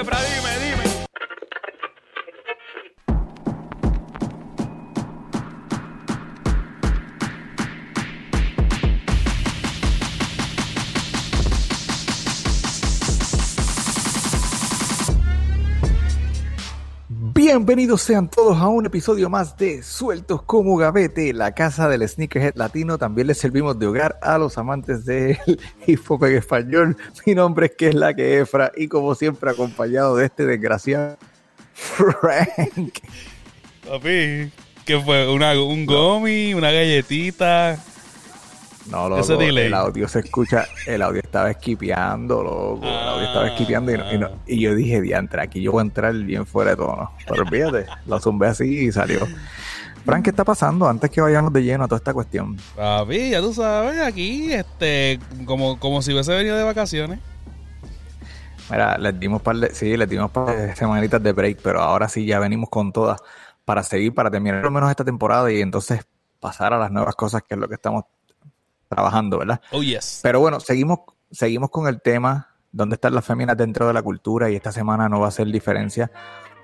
Efra, dime, dime. Bienvenidos sean todos a un episodio más de Sueltos como Gavete, la casa del sneakerhead latino. También les servimos de hogar a los amantes del hip hop en español. Mi nombre es que es la que Efra y como siempre acompañado de este desgraciado Frank. Papi, ¿qué fue? ¿Un gomi? ¿Una galletita? No, loco, el audio se escucha, el audio estaba esquipeando, loco, el audio estaba esquipeando y, y, yo dije, diantre, aquí yo voy a entrar bien fuera de tono. Pero fíjate, lo zumbé así y salió. Frank, ¿qué está pasando antes que vayamos de lleno a toda esta cuestión? Papi, ya tú sabes, aquí, este, como, como si hubiese venido de vacaciones. Mira, les dimos par de, sí, les dimos par de semanitas de break, pero ahora sí ya venimos con todas para seguir, para terminar por lo menos esta temporada y entonces pasar a las nuevas cosas que es lo que estamos trabajando, ¿verdad? Oh, yes. Pero bueno, seguimos, seguimos con el tema, ¿dónde están las féminas dentro de la cultura? Y esta semana no va a ser diferencia.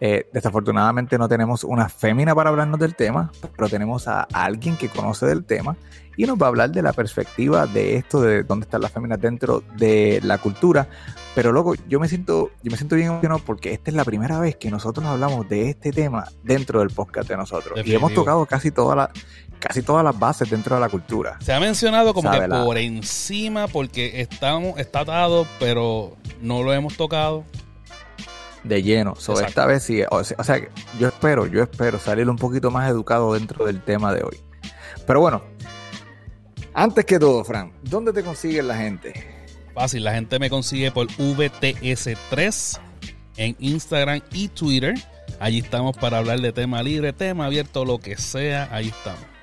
Eh, desafortunadamente no tenemos una fémina para hablarnos del tema, pero tenemos a alguien que conoce del tema y nos va a hablar de la perspectiva de esto, de dónde están las féminas dentro de la cultura. Pero luego yo me siento, yo me siento bien emocionado porque esta es la primera vez que nosotros hablamos de este tema dentro del podcast de nosotros. Y hemos tocado casi toda la, casi todas las bases dentro de la cultura. Se ha mencionado como que por encima porque estamos, está atado, pero no lo hemos tocado. De lleno. So, esta vez sí. O sea, yo espero, yo espero salir un poquito más educado dentro del tema de hoy. Pero bueno, antes que todo, Fran, ¿dónde te consigue la gente? Fácil, la gente me consigue por VTS3 en Instagram y Twitter. Allí estamos para hablar de tema libre, tema abierto, lo que sea, ahí estamos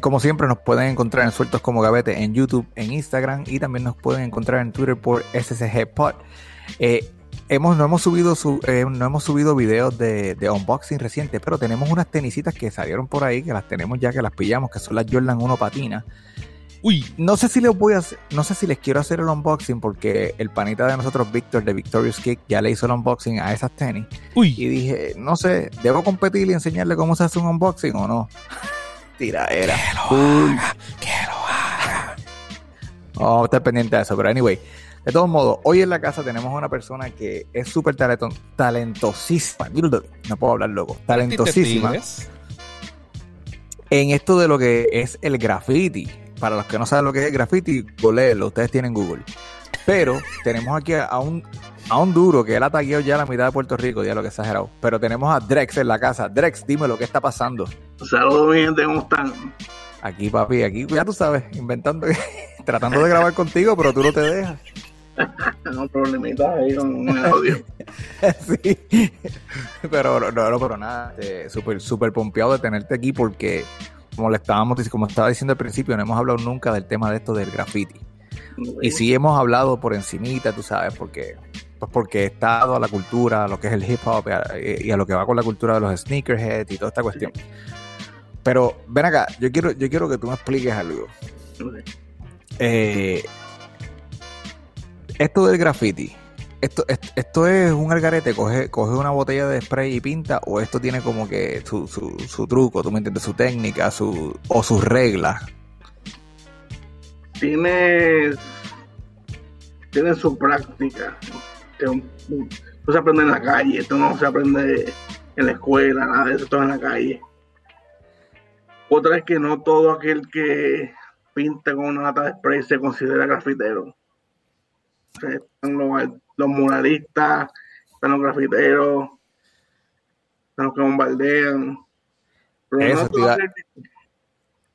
como siempre, nos pueden encontrar en Sueltos como Gavete en YouTube, en Instagram y también nos pueden encontrar en Twitter por SSG Pod. Eh, hemos, no, hemos subido eh, no hemos subido videos de, unboxing reciente, pero tenemos unas tenisitas que salieron por ahí, que las tenemos ya, que las pillamos, que son las Jordan 1 Patina. Uy. No sé si les voy a hacer, no sé si les quiero hacer el unboxing porque el panita de nosotros, Víctor de Victorious Kick, ya le hizo el unboxing a esas tenis. Uy. Y dije, no sé, ¿debo competir y enseñarle cómo se hace un unboxing o no? Tiraera. Que lo haga, que lo haga. Vamos a estar pendiente de eso, pero anyway. De todos modos, hoy en la casa tenemos una persona que es súper talentosísima. No puedo hablar loco. Talentosísima. En esto de lo que es el graffiti. Para los que no saben lo que es el graffiti, goléelo. Ustedes tienen Google. Pero tenemos aquí a un a un duro que él ha tagueado ya la mitad de Puerto Rico, ya lo que exagerado. Pero tenemos a Drex en la casa. Drex, dime lo que está pasando. Saludos, mi gente, ¿cómo están? Aquí, papi, aquí, ya tú sabes, inventando, tratando de grabar contigo, pero tú no te dejas. no, problemita ahí con el audio. sí, pero no, no, pero nada, este, súper, súper pompeado de tenerte aquí porque, como le estábamos como estaba diciendo al principio, no hemos hablado nunca del tema de esto del graffiti. Y sí hemos hablado por encimita, tú sabes, porque pues porque está dado a la cultura, a lo que es el hip hop y a, lo que va con la cultura de los sneakerheads y toda esta cuestión. Pero ven acá, yo quiero, yo quiero que tú me expliques algo. Eh, esto del graffiti, esto, esto, es un algarete, coge, coge una botella de spray y pinta, o esto tiene como que su, su, su truco, tú me entiendes, su técnica, su, o sus reglas. Tiene, tiene su práctica esto se aprende en la calle, esto no se aprende en la escuela, nada de eso, todo en la calle. Otra es que no todo aquel que pinta con una lata de spray se considera grafitero. están los, muralistas, están los grafiteros, están los que bombardean. eso te iba,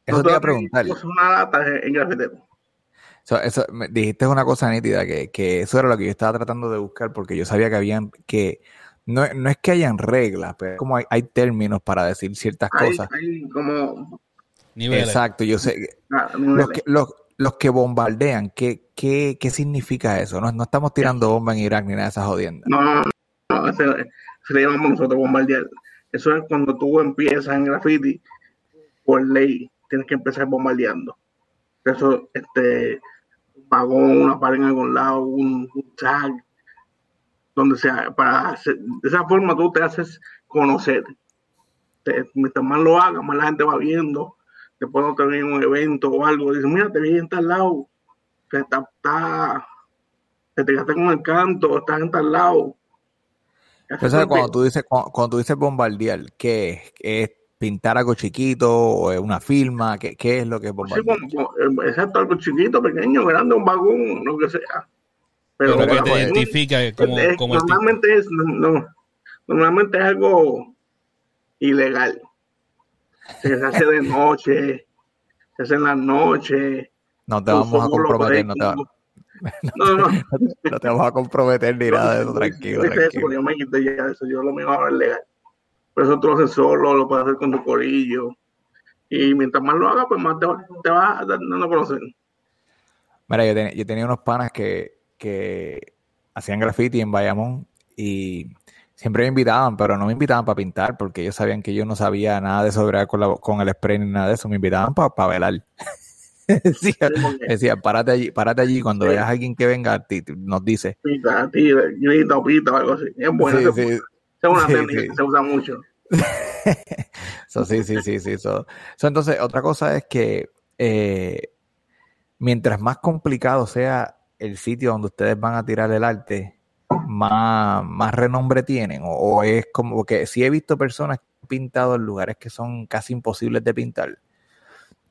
eso te iba a preguntar. Una lata en grafitero eso, me dijiste una cosa nítida, que, que, eso era lo que yo estaba tratando de buscar, porque yo sabía que habían, que no, no es que hayan reglas, pero como hay, hay términos para decir ciertas cosas. Hay como Exacto, yo sé. Ah, los, que, los, los, que bombardean, ¿qué, qué, qué significa eso? No, no estamos tirando bombas en Irak ni nada de esas jodiendas. No, no, no, eso, le llamamos nosotros bombardear. Eso es cuando tú empiezas en graffiti, por ley, tienes que empezar bombardeando. Eso, este, pagó una pared en algún lado, un, tag, donde sea, para hacer- de esa forma tú te haces conocer. Te- mientras más lo hagas, más la gente va viendo. Después no te ven en un evento o algo, dicen, mira, te vi en tal lado, que está, te quedaste con el canto, estás en tal lado. Entonces, cuando tú dices, cuando, cuando tú dices bombardear, ¿qué es? ¿Es pintar algo chiquito o una firma? ¿Qué, qué es lo que es Sí, bombardear? como- como, eh, exacto, algo chiquito, pequeño, grande, un vagón, lo que sea. Pero que bueno, te identifica como, es- como el tipo. normalmente es no, no, normalmente es algo ilegal. Se hace de noche, se hace en la noche. No te vamos a comprometer, no te, va- puedes- No, no, no te vamos a comprometer ni nada de eso, tranquilo, eso, yo me quité ya eso, yo lo es legal. Pero eso tú lo haces solo, lo puedes hacer con tu corillo. Y mientras más lo hagas, pues más te, va- te vas dando a conocer. Mira, yo, ten- yo tenía unos panas que, que hacían graffiti en Bayamón y siempre me invitaban, pero no me invitaban para pintar porque ellos sabían que yo no sabía nada de sobre con, la- con el spray ni nada de eso. Me invitaban para velar. decía, decía, párate allí, párate allí. Cuando Sí. veas a alguien que venga, ti- ti- nos dice. Pita, tira, grita o pita o algo así. Es bueno, Sí, sí. Es una Sí, técnica sí. que se usa mucho. So, sí, sí, sí, sí. so- so, entonces, otra cosa es que eh, mientras más complicado sea el sitio donde ustedes van a tirar el arte, más, más renombre tienen. O, o es como que sí he visto personas que han pintado en lugares que son casi imposibles de pintar.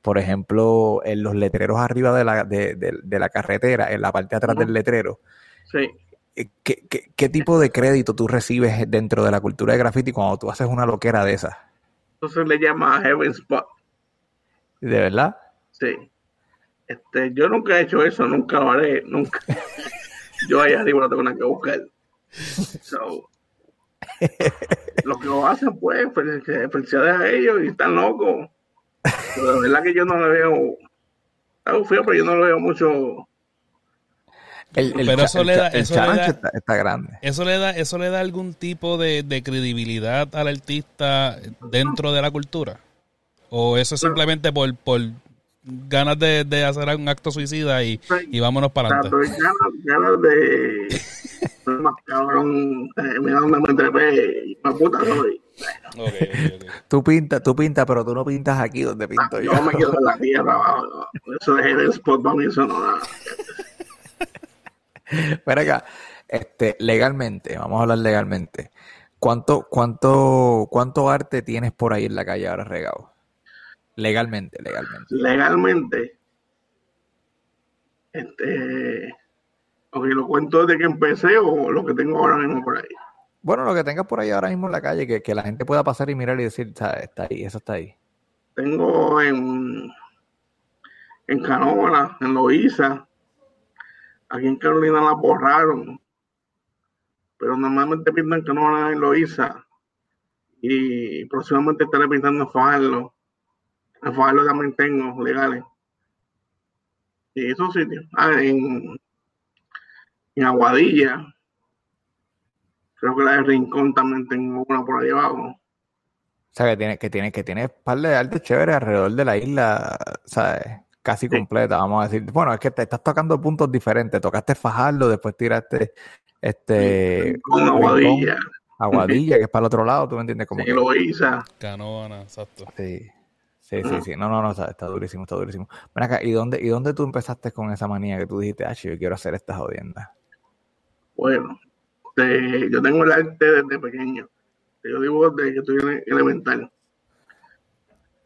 Por ejemplo, en los letreros arriba de la, de, de- de la carretera, en la parte de atrás del letrero. Sí. Eh, ¿Qué, qué, qué tipo de crédito tú recibes dentro de la cultura de graffiti cuando tú haces una loquera de esas? Entonces le llama Heaven Spot. ¿De verdad? Sí. Este, yo nunca he hecho eso, nunca lo haré, nunca. Yo allá arriba no tengo nada que buscar. So, los que lo hacen, pues, fel- felicidades a ellos y están locos. Pero la verdad que yo no le veo. Está feo, pero yo no le veo mucho. El, el Pero eso el le da- el eso le da- está, está grande. Eso le da, eso le da algún tipo de, de credibilidad al artista dentro de la cultura. O eso es simplemente por, por ganas de, de hacer un acto suicida y, y vámonos para adelante. ganas, ganas de. Más cabrón. eh, mira dónde me trepé. y más puta soy. Tú pintas, tú pintas, pero tú no pintas aquí donde pinto yo. Yo me quedo en la tierra abajo. Eso de Heaven Spot para mí, eso no Espera acá, este, legalmente, vamos a hablar legalmente. ¿Cuánto, cuánto, cuánto arte tienes por ahí en la calle ahora regado? Legalmente, legalmente. legalmente, este, ok, lo cuento desde que empecé o lo que tengo ahora mismo por ahí. Bueno, lo que tengas por ahí ahora mismo en la calle, que, que la gente pueda pasar y mirar y decir, "Está- está ahí, eso está ahí. Tengo en, en Canóvana, en Loíza, aquí en Carolina la borraron, pero normalmente pintan en Canóvana en Loíza y próximamente estaré pintando Fajardo. En Fajardo también tengo legales. Y esos sitios. Ah, en, en Aguadilla. Creo que la de Rincón también tengo una por ahí abajo. O sea, que tiene, que tiene, que tiene par de arte chévere alrededor de la isla, ¿sabes? Casi Sí. completa, vamos a decir. Bueno, es que te estás tocando puntos diferentes. Tocaste Fajardo, después tiraste este Con Rincón, Aguadilla. Aguadilla, que es para el otro lado, ¿tú me entiendes? Como En que, Loíza. Canóvana, exacto. sí, sí, sí, sí. No, no, no, está, está durísimo, está durísimo. Ven acá, ¿y dónde, ¿y dónde tú empezaste con esa manía que tú dijiste, ah, yo quiero hacer estas jodiendas? Bueno, de- yo tengo el arte desde pequeño. Yo dibujo desde que estoy en elemental.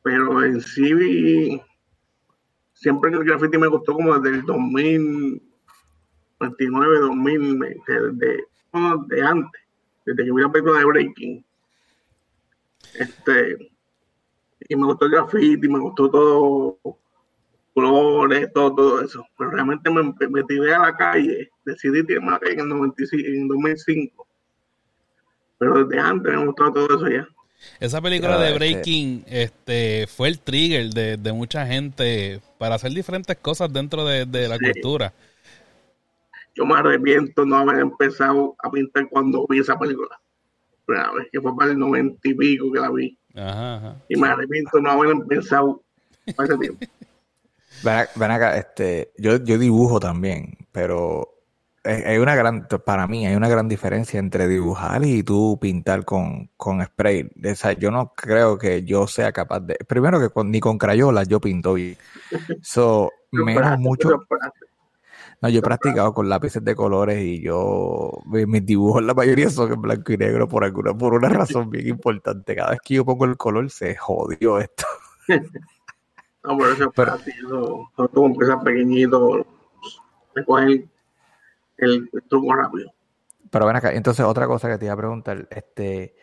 Pero en sí, siempre el graffiti me gustó como desde el 2029, 2000, me- desde, de antes, desde que vi la película de Breaking. Este, y me gustó el graffiti, me gustó todo, colores, todo, todo eso. Pero realmente me, me tiré a la calle, decidí tirarme a la calle en el 95, en 2005. Pero desde antes me gustaba todo eso ya. Esa película de este- Breaking este, fue el trigger de, de mucha gente para hacer diferentes cosas dentro de, de la Sí. cultura. Yo me arrepiento no haber empezado a pintar cuando vi esa película. Primera vez, que fue para el 90 y pico que la vi. Ajá, ajá. Y me arrepiento no haber empezado para ese tiempo. Ven, ac- ven acá, este, yo, yo dibujo también, pero hay una gran, para mí hay una gran diferencia entre dibujar y tú pintar con, con spray. O sea, yo no creo que yo sea capaz de, primero que con- ni con crayolas yo pinto bien. So, menos mucho. No, yo he practicado con lápices de colores y yo, mi- mis dibujos la mayoría son en blanco y negro por alguna, por una razón bien importante. Cada vez que yo pongo el color se jodió esto. No, pero eso es Pero- práctico. Cuando tú empiezas pequeñito, te cogen el, el truco rápido. Pero ven acá, entonces otra cosa que te iba a preguntar, este,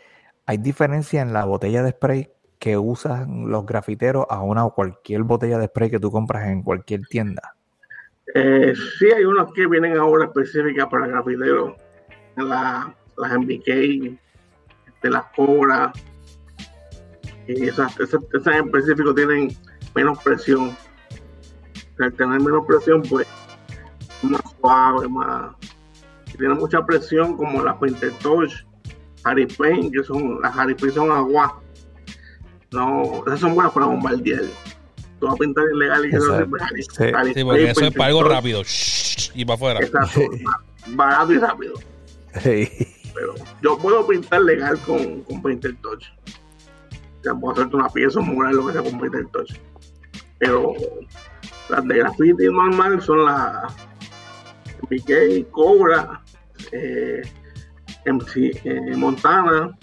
¿hay diferencia en la botella de spray que usan los grafiteros a una o cualquier botella de spray que tú compras en cualquier tienda? Eh, sí, hay unos que vienen ahora específicas para grafiteros. La, las MBK, de las cobras. Y esas, esas, esas en específico tienen menos presión. Al tener menos presión, pues, es más suave, más. Tiene mucha presión, como las Painter Touch, Harry Paint, que son las Harry Paint son agua. No, esas son buenas para bombardear. Tú vas a pintar ilegal y que no Sí. Harry Sí, porque eso es para algo rápido. Shhh, y para afuera. Exacto, barato y rápido. Sí. Pero yo puedo pintar legal con, con Painter Touch. O sea, puedo hacerte una pieza mural, lo que sea con Painter Touch. Pero las de graffiti normal son las Mickey, Cobra, eh, MC, eh, Montana.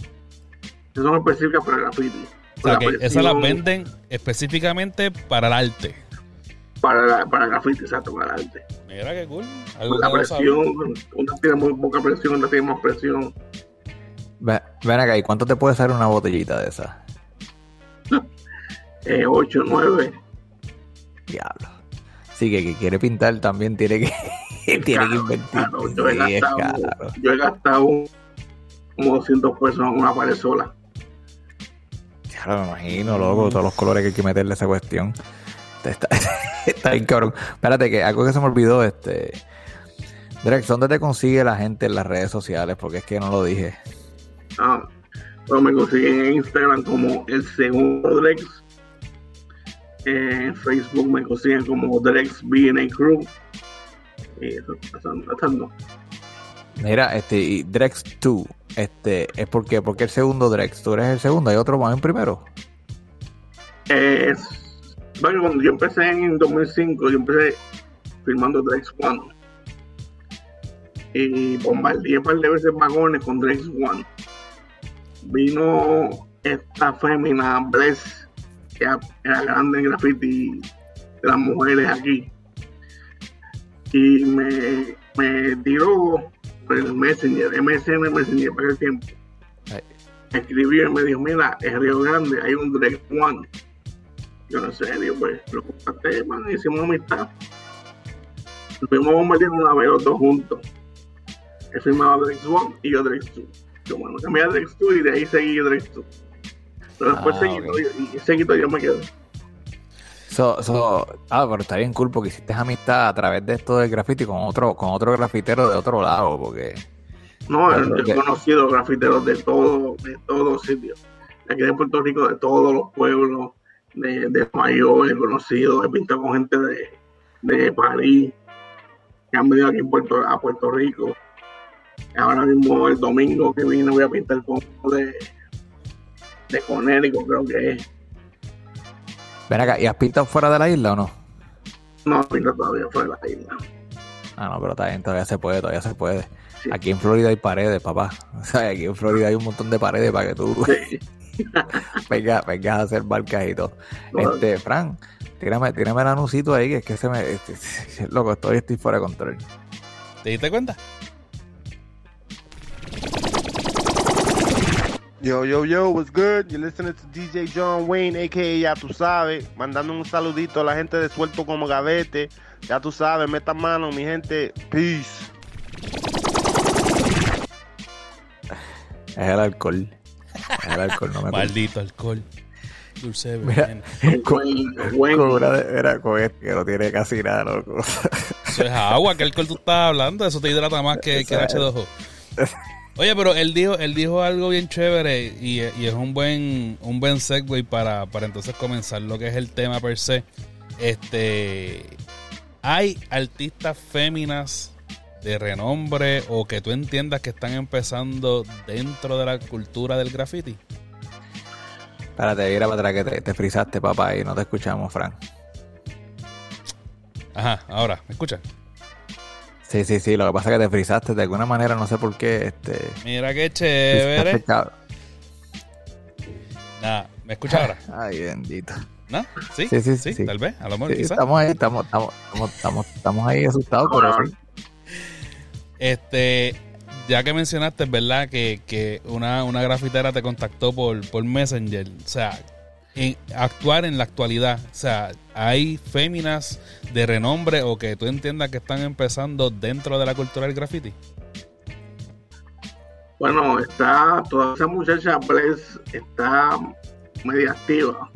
Esas son específicas para graffiti. O sea, La que esas las venden específicamente para el arte. Para, la- para graffiti, exacto, para el arte. Mira qué cool. Algo La que presión, una tiene muy poca presión, otra tiene más presión. Ven, acá, ¿y cuánto te puede salir una botellita de esas? Eh, 8, 9. Diablo. Sí, que, que quiere pintar también tiene que, tiene que invertir. Claro, yo, he Sí, gastado, yo he gastado como 200 pesos en una pared sola. Ya lo imagino, loco, todos los colores que hay que meterle a esa cuestión. Está, está bien cabrón. Espérate, que algo que se me olvidó, este. Drex, ¿dónde te consigue la gente en las redes sociales? Porque es que no lo dije. Ah, pero me consiguen en Instagram como el segundo Drex. En Facebook me consiguen como Drex BNA Crew. Y eso, no. Mira, este, y Drex 2, este, es porque, porque el segundo Drex, tú eres el segundo, hay otro más en primero. Es, bueno, cuando yo empecé en 2005, yo empecé filmando Drex One. Y bombardeé un par de veces vagones con Drex One. Vino esta fémina, Bless, que era- grande en graffiti de las mujeres aquí. Y me, me tiró por el Messenger, MSN Messenger para el tiempo. Escribió y me dijo, mira, en Río Grande hay un Drex One. Yo no sé, digo, pues lo contacté, man, hicimos amistad. Nos fuimos bombardeando una vez los dos juntos. Él firmaba Drex One y yo Drex 2. Yo, bueno, cambié a Drex 2 y de ahí seguí Drex 2. Pero después Ah, seguido, ok. y, seguido yo me quedé. So, so, ah, pero está bien cool porque hiciste amistad a través de esto del graffiti con otro, con otro grafitero de otro lado, porque No, yo he conocido grafiteros de todo, de todos sitios. De Aquí de Puerto Rico, de todos los pueblos, de, de Mayor, he conocido, he pintado con gente de, de París, que han venido aquí en Puerto, a Puerto Rico. Ahora mismo, el domingo que vine, voy a pintar con de, de Conérico, creo que es. ven acá, ¿y has pintado fuera de la isla o no? No, pinta todavía fuera de la isla. Ah, no, pero está bien, todavía se puede, todavía se puede. Sí. Aquí en Florida hay paredes, papá. O sea, aquí en Florida hay un montón de paredes para que tú Sí. vengas, vengas a hacer barcas y todo. Este, Fran, tírame, tírame el anuncito ahí, que es que se me. este, loco, estoy, estoy fuera de control. ¿Te diste cuenta? Yo, yo, yo, what's good? You're listening to DJ John Wayne, a.k.a. Ya Tú Sabes. Mandando un saludito a la gente de Suelto Como Gavete. Ya Tú Sabes, metan mano, mi gente. Peace. Es el alcohol. Es el alcohol, no me acuerdo. Maldito alcohol. Dulce Mira, con una de- con este que no tiene casi nada, loco. Eso es agua, que alcohol tú estás hablando, eso te hidrata más que, que el H2O. Oye, pero él dijo, él dijo algo bien chévere y, y es un buen, un buen segue para, para entonces comenzar lo que es el tema per se. Este hay artistas féminas de renombre o que tú entiendas que están empezando dentro de la cultura del graffiti? Espérate, mira para atrás que te, te frizaste, papá, y no te escuchamos, Frank. Ajá, ahora, ¿me escuchas? Sí, sí, sí, lo que pasa es que te frizaste de alguna manera, no sé por qué. Este, Mira qué chévere. Nada, ¿me escuchas ahora? Ay, bendito. ¿No? ¿Sí? Sí, sí, sí. Tal vez, a lo mejor, Sí, quizás. estamos ahí, estamos, estamos, estamos, estamos, estamos ahí asustados, pero sí. Este, ya que mencionaste, ¿verdad? Que, que una, una grafitera te contactó por, por Messenger. O sea, en- actuar en la actualidad. O sea, hay féminas de renombre o que tú entiendas que están empezando dentro de la cultura del graffiti. Bueno, está toda esa muchacha Bless está media activa,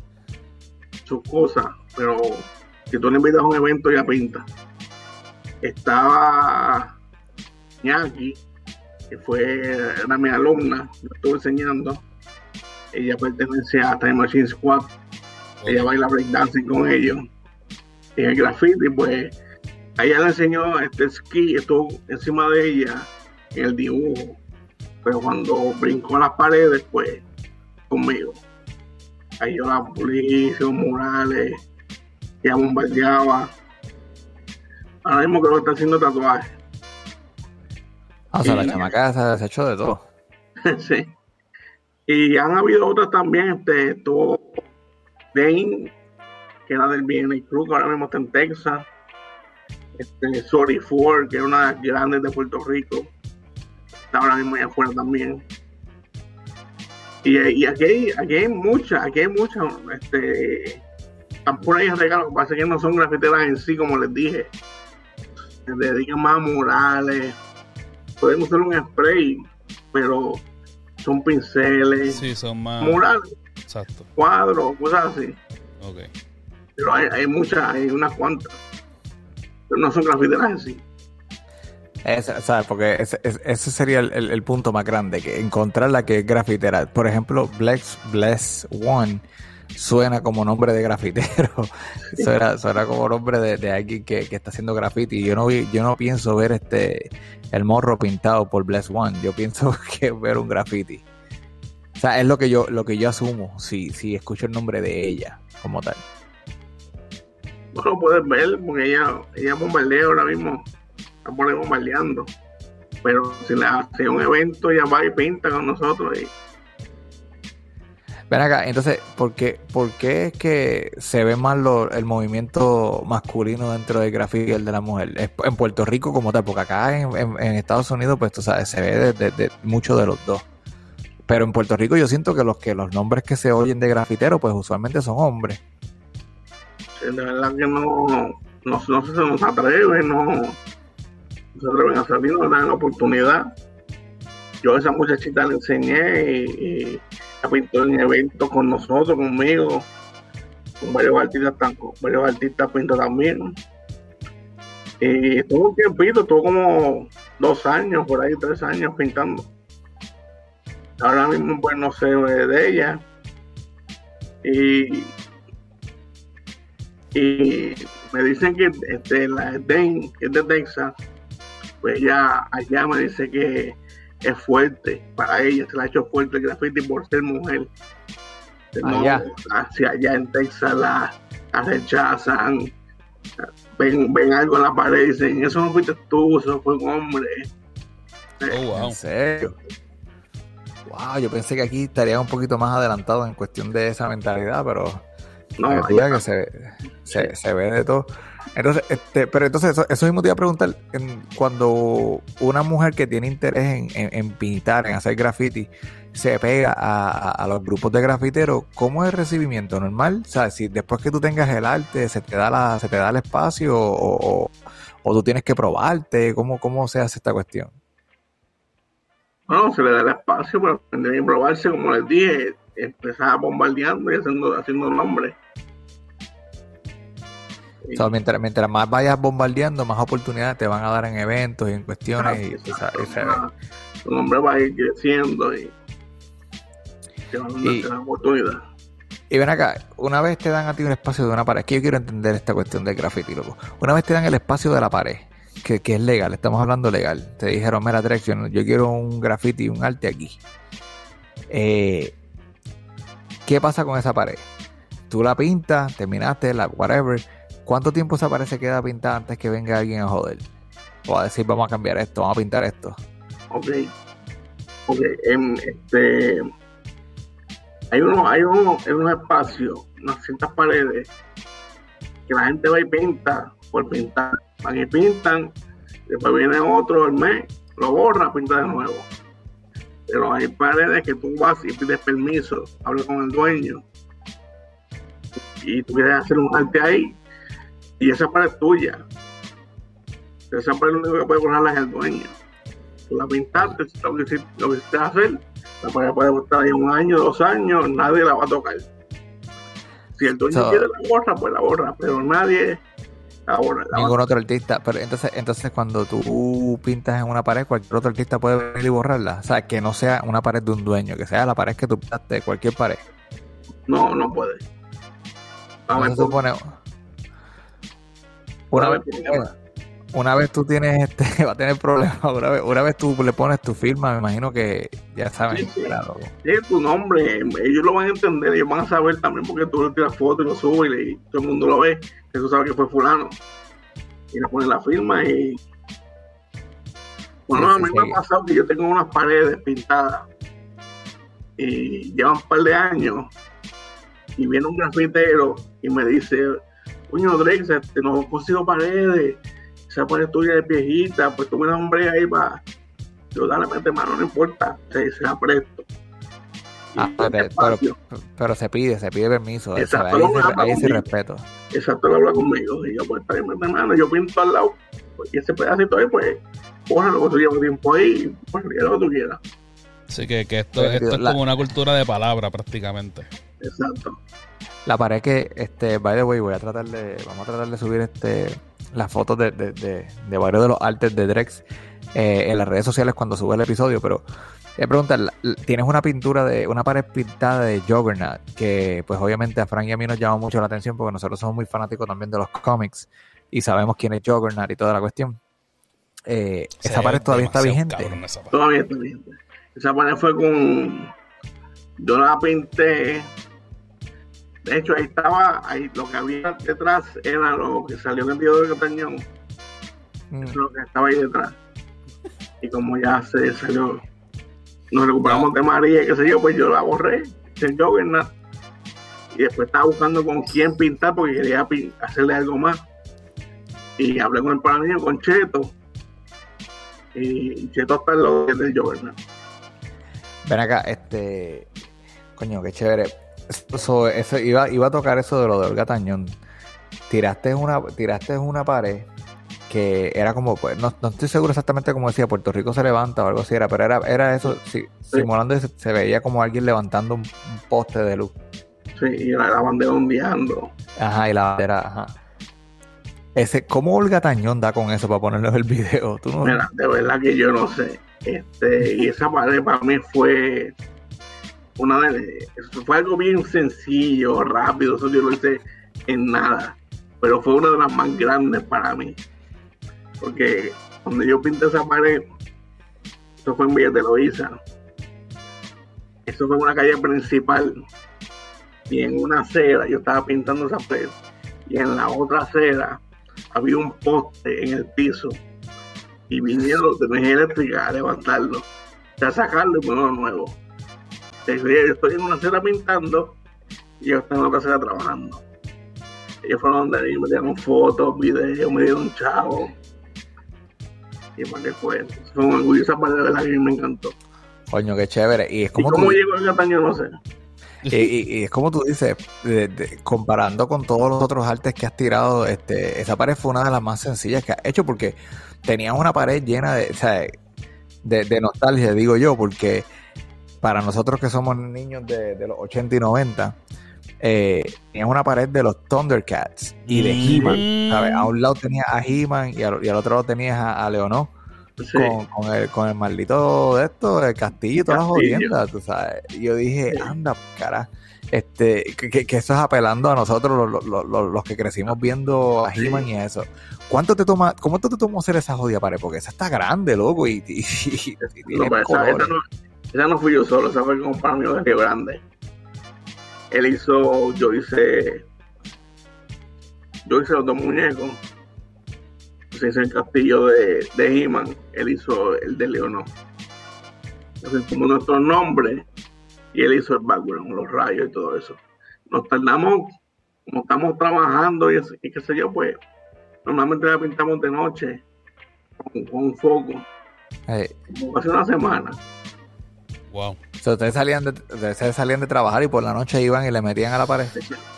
sus cosas, pero si tú le invitas a un evento ya pinta. Estaba Ñaki, que fue era mi alumna, yo estuve enseñando. Ella pertenece a Time Machine Squad, ella baila breakdancing con ellos. Y el graffiti, pues, ella le enseñó este ski, estuvo encima de ella en el dibujo pero cuando brincó las paredes, pues conmigo. Ahí yo la pulí, hice murales, ya bombardeaba. Ahora mismo creo que está haciendo tatuajes. Ah, o sea, la chamaca se, se ha hecho de todo. sí. Y han habido otras también, este, estuvo Dane, que era del BNI Crew, que ahora mismo está en Texas. Este, Sorry Ford, que era una de las grandes de Puerto Rico. Está ahora mismo allá afuera también. Y, y aquí, hay, aquí hay muchas, aquí hay muchas, este, están por ahí en regalo, lo que pasa es que no son grafiteras en sí, como les dije. Se dedican más a murales, pueden usar un spray, pero son pinceles, Sí, son más. murales, Exacto. cuadros, cosas así. Pero hay, hay muchas, hay unas cuantas. Pero no son grafiteras en sí. Esa, ¿sabes? Porque ese, ese- ese sería el, el- el punto más grande, que encontrar la que es grafitera. Por ejemplo, Bless, Bless One suena como nombre de grafitero. suena, como nombre de, alguien que, está haciendo graffiti. Yo no yo no pienso ver este el morro pintado por Bless One. Yo pienso que ver un graffiti. O sea, es lo que yo, lo que yo asumo si, si escucho el nombre de ella como tal. No lo puedes ver porque ella, ella bombardea ahora mismo. Por ahí bombardeando. Pero si le hace un evento, ella va y pinta con nosotros. Y Ven acá, entonces, ¿por qué, por qué es que se ve más lo- el movimiento masculino dentro del graffiti y el de la mujer? En Puerto Rico como tal, porque acá en, Estados Unidos, pues tú sabes, se ve de, de- de mucho de los dos. Pero en Puerto Rico yo siento que los que los nombres que se oyen de grafitero, pues usualmente son hombres. de verdad que no, no, no se nos atreven, no, no se atreven a salir, no dan la oportunidad. Yo a esa muchachita le enseñé y, pintó en eventos con nosotros, conmigo, con varios artistas, con varios artistas pintó también. Y estuvo un tiempito, estuvo como dos años, por ahí tres años pintando. Ahora mismo pues no sé de ella. Y y me dicen que este, la Dane, que es de Texas, pues ya allá me dice que es fuerte para ella, se la ha hecho fuerte el graffiti por ser mujer. No, Allá. hacia allá en Texas la, la rechazan, ven, ven algo en la pared y dicen, eso no fuiste tú, eso fue un hombre. Oh, wow. ¿En serio? Wow, yo pensé que aquí estarían un poquito más adelantados en cuestión de esa mentalidad, pero No, Para que tú allá- veas que se, se, se ve de todo. Entonces, este, pero entonces eso, eso mismo te iba a preguntar, en- cuando una mujer que tiene interés en, en- en pintar, en hacer graffiti, se pega a, a- a los grupos de grafiteros, ¿cómo es el recibimiento? ¿Normal? O sea, si después que tú tengas el arte, se te da la, se te da el espacio o, o- o tú tienes que probarte, ¿cómo, cómo se hace esta cuestión? Bueno, se le da el espacio para aprender y probarse, como les dije, empezar bombardeando y haciendo, haciendo nombres. O sea, mientras, mientras más vayas bombardeando, más oportunidades te van a dar en eventos y en cuestiones y, ve. Tu nombre va a ir creciendo y te van a dar la oportunidad. Y ven acá, una vez te dan a ti un espacio de una pared, que yo quiero entender esta cuestión del graffiti, loco. Una vez te dan el espacio de la pared, que, que es legal, estamos hablando legal. Te dijeron, mira, no- yo quiero un graffiti, un arte aquí. Eh, ¿Qué pasa con esa pared? Tú la pintas, terminaste, la whatever. ¿Cuánto tiempo esa pared se queda pintada antes que venga alguien a joder? O a decir, vamos a cambiar esto, vamos a pintar esto. Ok. Ok, em, este. Hay uno, hay uno, en un espacio, unas ciertas paredes, que la gente va y pinta por pintar. Van y pintan, después viene otro el mes, lo borra, pinta de nuevo. Pero hay paredes que tú vas y pides permiso, hablas con el dueño, y tú quieres hacer un arte ahí, y esa pared es tuya. Esa pared lo único que puede borrarla es el dueño tú la pintaste, lo que lo que hiciste hacer, la pared puede estar ahí un año, dos años, nadie la va a tocar. Si el dueño So- quiere la borra, pues la borra, pero nadie La Ningún otro artista. Pero entonces, entonces cuando tú pintas en una pared, cualquier otro artista puede venir y borrarla. O sea, que no sea una pared de un dueño, que sea la pared que tú pintaste, cualquier pared. No, no puede. A No ver, se supone. Una A vez, una vez tú tienes este, va a tener problemas. Una vez, una vez tú le pones tu firma, me imagino que ya saben. Sí, claro. es tu nombre, ellos lo van a entender, ellos van a saber también porque tú le tiras fotos y lo subes y, y todo el mundo lo ve, que tú sabes que fue fulano. Y le pones la firma y... Bueno, Sí, a mí me ha pasado que yo tengo unas paredes pintadas y llevan un par de años y viene un grafitero y me dice, coño Drake, este, no consigo paredes, esa pared tuya es viejita, pues tú me das un break ahí para... Yo dale, mete mano, no importa, se, se la presto. Y Ah, pero, espacio, pero se pide, se pide permiso. o sea, Exacto, ahí, se- ahí conmigo. respeto. exacto, él habla conmigo. Y yo, pues, está bien, mete mano, yo pinto al lado. Pues, y ese pedacito ahí, pues, bórralo, que tú llevas tiempo ahí, pues, y lo que tú quieras. Así que, que esto, Pues, esto es como una cultura de palabra prácticamente. Exacto. La pared que, este, by the way, voy a tratar de, vamos a tratar de subir este las fotos de, de, de, de varios de los artes de Drex eh, en las redes sociales cuando sube el episodio, pero te preguntar, tienes una pintura de, una pared pintada de Juggernaut, que pues obviamente a Frank y a mí nos llama mucho la atención porque nosotros somos muy fanáticos también de los cómics y sabemos quién es Juggernaut y toda la cuestión. Eh, esa pared todavía está vigente. Todavía está bien. Esa pared fue con. Yo la pinté. De hecho, ahí estaba. Ahí, lo que había detrás era lo que salió en el video de Catañón. Mm. Eso es lo que estaba ahí detrás. Y como ya se salió. Nos recuperamos de María qué sé yo, pues yo la borré. El Juggernaut. Y después estaba buscando con quién pintar porque quería hacerle algo más. Y hablé con el panadero, con Cheto. Y Cheto está en lo del Juggernaut. Ven acá, este. Coño, qué chévere. Eso, eso- iba, iba a tocar eso de lo de Olga Tañón. Tiraste una, tiraste una pared que era como, pues, no, no estoy seguro exactamente como decía, Puerto Rico se levanta o algo así era, pero era, era eso, sí, simulando y se, se veía como alguien levantando un, un poste de luz. Sí, y la, la bandera ondeando. Ajá, y la bandera, ajá. Ese, ¿cómo Olga Tañón da con eso para ponerlo en el video? Tú no, Mira, de verdad que yo no sé. Este, y esa pared para mí fue una eso fue algo bien sencillo, rápido, eso yo lo hice en nada. Pero fue una de las más grandes para mí. Porque cuando yo pinté esa pared, eso fue en Villa de Loíza. Eso fue en una calle principal. Y en una acera yo estaba pintando esa pared. Y en la otra acera había un poste en el piso y vinieron de energía eléctrica a levantarlo, a sacarlo y ponerlo nuevo. Yo estoy en una acera pintando y ellos están en otra acera trabajando. Ellos fueron donde mí, me dieron fotos, videos, me dieron chavo. Y para qué fue. Fue un orgullo esa parte de la que me encantó. coño, qué chévere. Y es ¿Y como cómo tú- llegó el Cataño? No sé. Y, y- y es como tú dices, de- de- comparando con todos los otros artes que has tirado, este, esa pared fue una de las más sencillas que has hecho porque tenías una pared llena de, o sea, de, de nostalgia, digo yo, porque para nosotros que somos niños de, de los 80 y 90, eh, tenías una pared de los Thundercats y de Mm. He-Man, ¿sabes? A un lado tenías a He-Man y al, y al otro lado tenías a, a Leonor. Sí. con, con el, con el maldito de esto, el castillo y todas las jodiendas, tú sabes. Y yo dije, Sí. anda, cara, este, que, que- eso es apelando a nosotros, los, los- los- los que crecimos viendo a Sí. He-Man y eso. ¿Cuánto te toma, cómo te tomó hacer esa jodida pared? Porque esa está grande, loco, y, y, y- y No, tiene pero esa, no, esa no fui yo solo, esa fue con un pan mío de Río Grande. Él hizo, yo hice, yo hice los dos muñecos. Se hizo el castillo de, de He-Man, él hizo el de Leonor. Entonces, como nuestros nombres, y él hizo el background, los rayos y todo eso. Nos tardamos, como estamos trabajando y, así- y qué sé yo, pues, normalmente la pintamos de noche con, con un foco, Eh, como hace una semana. Wow. so, ustedes, salían de, ustedes salían de trabajar y por la noche iban y le metían a la pared.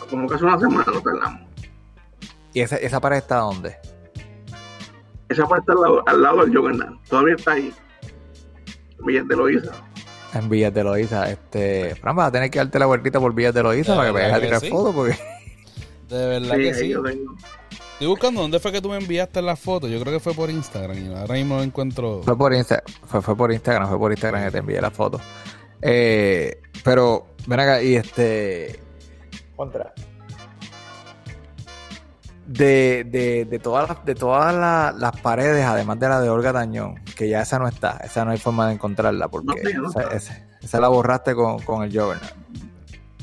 Como que hace una semana nos tardamos. ¿Y esa, esa pared está dónde? Esa parte al lado, al lado del Juggernaut. Todavía está ahí. Villas de Loíza. En Villas de Loíza. Este, Fran, vas a tener que darte la vueltita por Villas de Loíza De para que dejes que tirar sí. fotos porque De verdad Sí, que sí. yo tengo. Estoy buscando dónde fue que tú me enviaste las fotos. Yo creo que fue por Instagram y ahora mismo no encuentro. Fue por, Insta- fue, fue por Instagram, fue por Instagram que te envié la foto. Eh, pero, ven acá, y este. Contra. De, de, de todas, las, de todas las, las paredes, además de la de Olga Tañón, que ya esa no está, esa no hay forma de encontrarla, porque No, sí, no esa, está. esa- esa la borraste con, con el Juggernaut.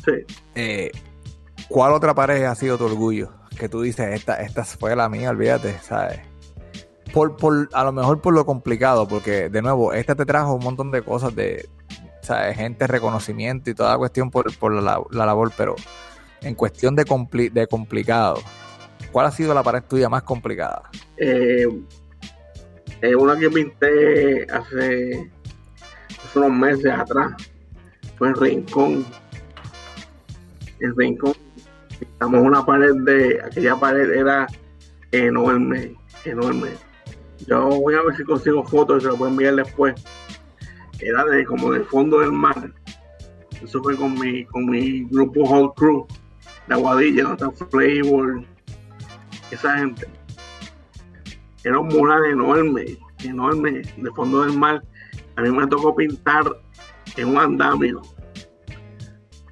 Sí. Eh, ¿Cuál otra pared ha sido tu orgullo? Que tú dices, esta, esta fue la mía, olvídate, ¿sabes? Por, por, a lo mejor por lo complicado, porque de nuevo, esta te trajo un montón de cosas de, ¿sabes? Gente, reconocimiento y toda cuestión por, por la, la labor, pero en cuestión de, compli- de complicado, ¿cuál ha sido la pared tuya más complicada? Eh, una que pinté hace, hace unos meses atrás fue en Rincón. En Rincón pintamos una pared de, aquella pared era enorme, enorme. Yo voy a ver si consigo fotos y se lo puedo enviar después. Era de como del fondo del mar. Eso fue con mi, con mi grupo Whole Crew de Aguadilla, no está Flavor, esa gente era un mural enorme, enorme, de fondo del mar. A mí me tocó pintar en un andamio.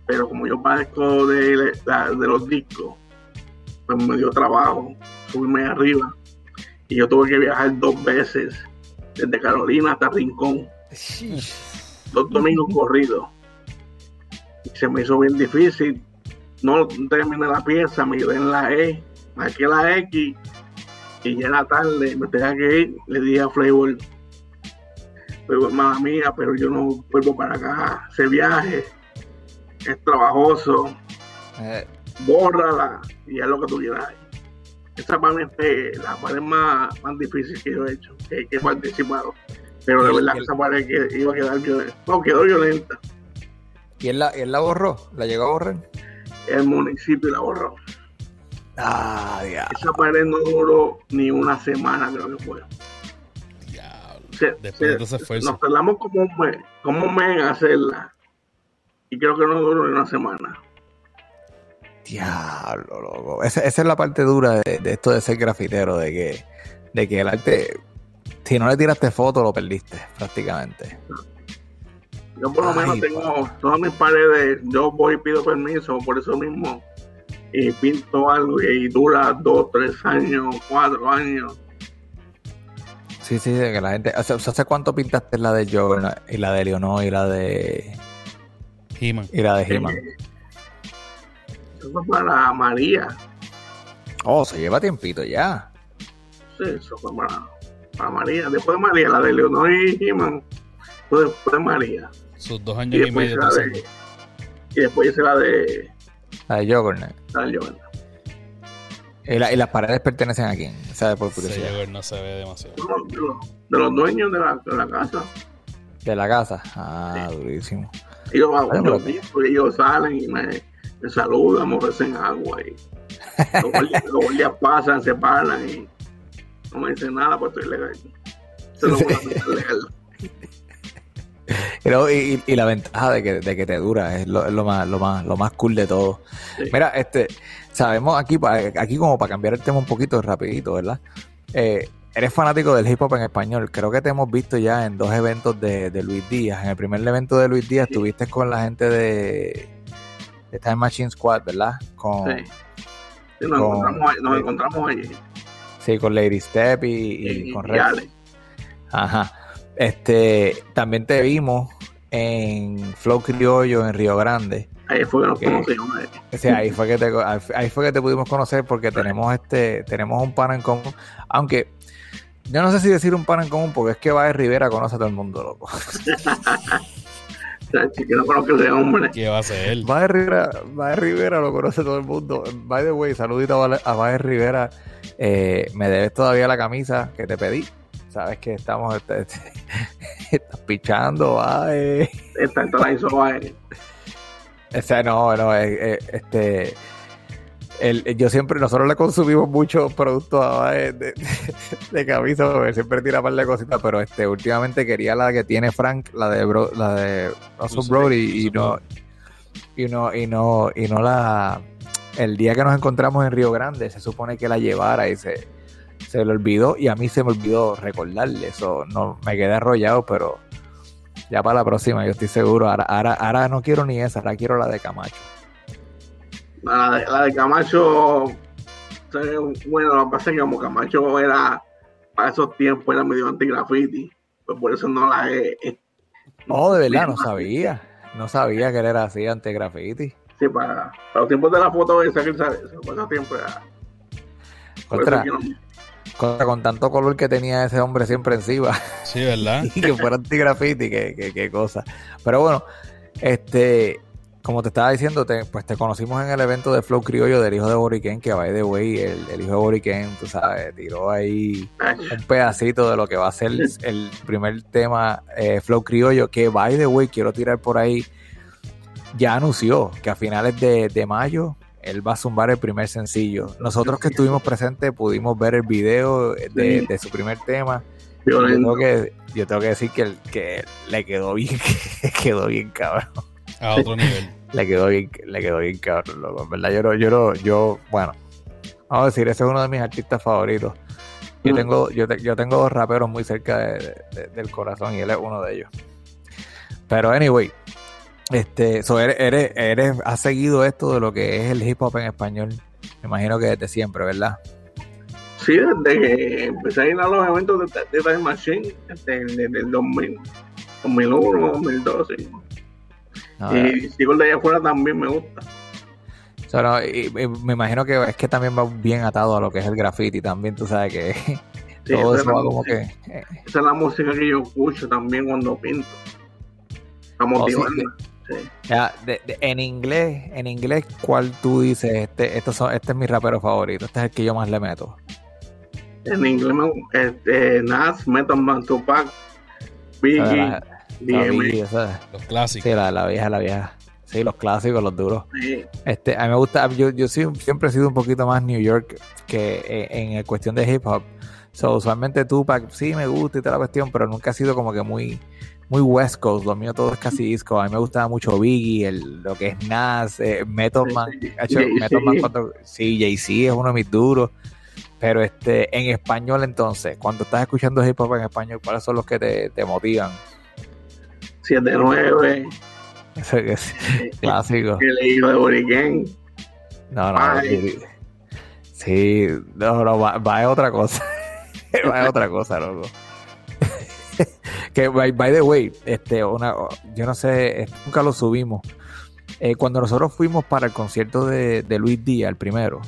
Pero como yo padezco de, la- de los discos, pues me dio trabajo subirme arriba. Y yo tuve que viajar dos veces, desde Carolina hasta Rincón, dos domingos corridos. Y se me hizo bien difícil. No terminé la pieza, me quedé en la E, marqué la X y ya era tarde, me tenía que ir, le dije a Flavor, pero mala mía, pero yo no vuelvo para acá, ese viaje es trabajoso, Eh, bórrala y haz lo que tú quieras. Esa para mí es la pared más, más difícil que yo he hecho, que, que he participado. Pero de verdad el- esa pared que iba a quedar violenta. No, quedó violenta. ¿Y él la, él la borró? ¿La llegó a borrar? El municipio la borró. Ah, ya. Esa pared no duró ni una semana, creo que fue. Diablo. Se- Después se- de todo ese esfuerzo. Nos tardamos como un mes, como un mes en hacerla. Y creo que no duró ni una semana. Diablo, loco. Esa, esa es la parte dura de, de esto de ser grafitero, de que, de que el arte, si no le tiraste foto, lo perdiste, prácticamente. Yo por lo Ay, menos tengo todas mis paredes, yo voy y pido permiso, por eso mismo, y pinto algo y dura dos, tres años, cuatro años. Sí, sí, de que la gente. O sea, ¿Hace cuánto pintaste la de Joe y la de Leonor y la de. He-Man. y la de He-Man? Eso fue para María, Oh, se lleva tiempito ya. sí, eso fue para, para María. Después de María, la de Leonor y He-Man, después de María. Sus dos años y después, medio. hice la tú de, y después hice la de, La de Juggernaut. la de. Y, la- y las paredes pertenecen a quién? ¿Sabes? Por curiosidad. Jagger no se ve demasiado. De los, de los- de los dueños de la, de la casa. De la casa. Ah, durísimo. Ellos, y ellos salen y me, me saludan, me ofrecen agua y los guardias, los guardias pasan, se paran y no me dicen nada, pues estoy legal. Lo legal. Pero, y, la ventaja de que, de que te dura es lo, es lo más, lo más, lo más cool de todo. Sí. Mira, este, sabemos aquí, aquí como para cambiar el tema un poquito rapidito, ¿verdad? Eh, eres fanático del hip hop en español. Creo que te hemos visto ya en dos eventos de, de Luis Díaz. En el primer evento de Luis Díaz Sí. estuviste con la gente de, de Time Machine Squad, ¿verdad? Con, Sí. Sí, nos, Con- encontramos, ahí- nos encontramos allí. sí, con Lady Step y, y Y- con. Ale. Ajá. Este, también te vimos en Flow Criollo en Río Grande. Ahí fue que nos conocimos. eh. O sea, ahí fue que te, ahí fue que te pudimos conocer porque tenemos este, tenemos un pan en común. Aunque yo no sé si decir un pan en común porque es que Baez Rivera conoce a todo el mundo, loco. O sea, si que no conozco ese hombre. ¿Qué va a ser él? Baez Rivera, Baez Rivera lo conoce todo el mundo. By the way, saludito a Baez Rivera. Eh, me debes todavía la camisa que te pedí. Sabes que estamos este, este, estás pichando, Baez. Esta, esta la hizo Baez. O sea, no, no, eh, eh, este. El, yo siempre, nosotros le consumimos muchos productos de, de, de camisa, porque siempre tira par de cositas, pero este, últimamente quería la que tiene Frank, la de bro, la de Russell Brody, y no, y no, y no, y no la el día que nos encontramos en Río Grande, se supone que la llevara y se, se le olvidó, y a mí se me olvidó recordarle eso, no, me quedé arrollado, pero ya para la próxima, yo estoy seguro. Ahora, ahora, ahora no quiero ni esa, ahora quiero la de Camacho. La de, la de Camacho, bueno, lo que pasa es que como Camacho era, para esos tiempos, era medio anti-graffiti, pues por eso no la he... he- Oh, de verdad, no sabía. No sabía que él era así ante graffiti. Sí, para, para los tiempos de la foto esa que sale, para esos tiempos era... Contra, no- contra- con tanto color que tenía ese hombre siempre encima. Sí, ¿verdad? y que fuera anti-graffiti, que, que, que cosa. Pero bueno, este, como te estaba diciendo, te, pues te conocimos en el evento de Flow Criollo del hijo de Boriken, que by the way, el, el hijo de Boriken, tú sabes, tiró ahí un pedacito de lo que va a ser el primer tema eh, Flow Criollo, que by the way, quiero tirar por ahí, ya anunció que a finales de, de mayo él va a zumbar el primer sencillo. Nosotros que estuvimos presentes pudimos ver el video de, su primer tema. Yo tengo que, yo tengo que decir que, que le quedó bien, que quedó bien cabrón. A otro nivel. Le quedó bien, le quedó bien cabrón, loco. En verdad, yo no, yo no, yo, bueno, vamos a decir, ese es uno de mis artistas favoritos. Yo Mm. tengo, yo, te- yo tengo dos raperos muy cerca de- de- del corazón y él es uno de ellos. Pero anyway, este, so eres, eres, eres, has seguido esto de lo que es el hip hop en español. Me imagino que desde siempre, ¿verdad? Sí, desde que empecé a ir a los eventos de, de Time Machine, este, desde el 2000, 2001, 2012. Y el de allá afuera también me gusta. O sea, no, y- y me imagino que es que también va bien atado a lo que es el graffiti. También tú sabes que Sí, todo eso es va la como que. eh, esa es la música que yo escucho también cuando pinto. A motivarme. sí. ya, de- de- en inglés, en inglés, ¿cuál tú dices? Este, estos son, este es mi rapero favorito. Este es el que yo más le meto. En inglés, este, Nas, Method Man, Tupac, Biggie, La- la- la DMX. Los clásicos. sí, la, la vieja, la vieja. Sí, los clásicos, los duros. Sí, Este, a mí me gusta, yo, yo sí- siempre he sido un poquito más New York que eh, en, en cuestión de hip hop. So, usualmente Tupac sí me gusta y toda la cuestión, pero nunca ha sido como que muy, muy West Coast. Lo mío todo es casi Coast. A mí me gustaba mucho Biggie, el, lo que es Nas, eh, Method Man. Method Man cuando- sí, Jay-Z es uno de mis duros. Pero este, en español entonces, cuando estás escuchando hip hop en español, ¿cuáles son los que te, te motivan? 7-9, Ese que es clásico. el hijo de Boriken. No, no, sí, no, no, va, va es otra cosa. va es otra cosa, loco. que, by, by the way, este, una, yo no sé, nunca lo subimos. Eh, cuando nosotros fuimos para el concierto de, de Luis Díaz, el primero,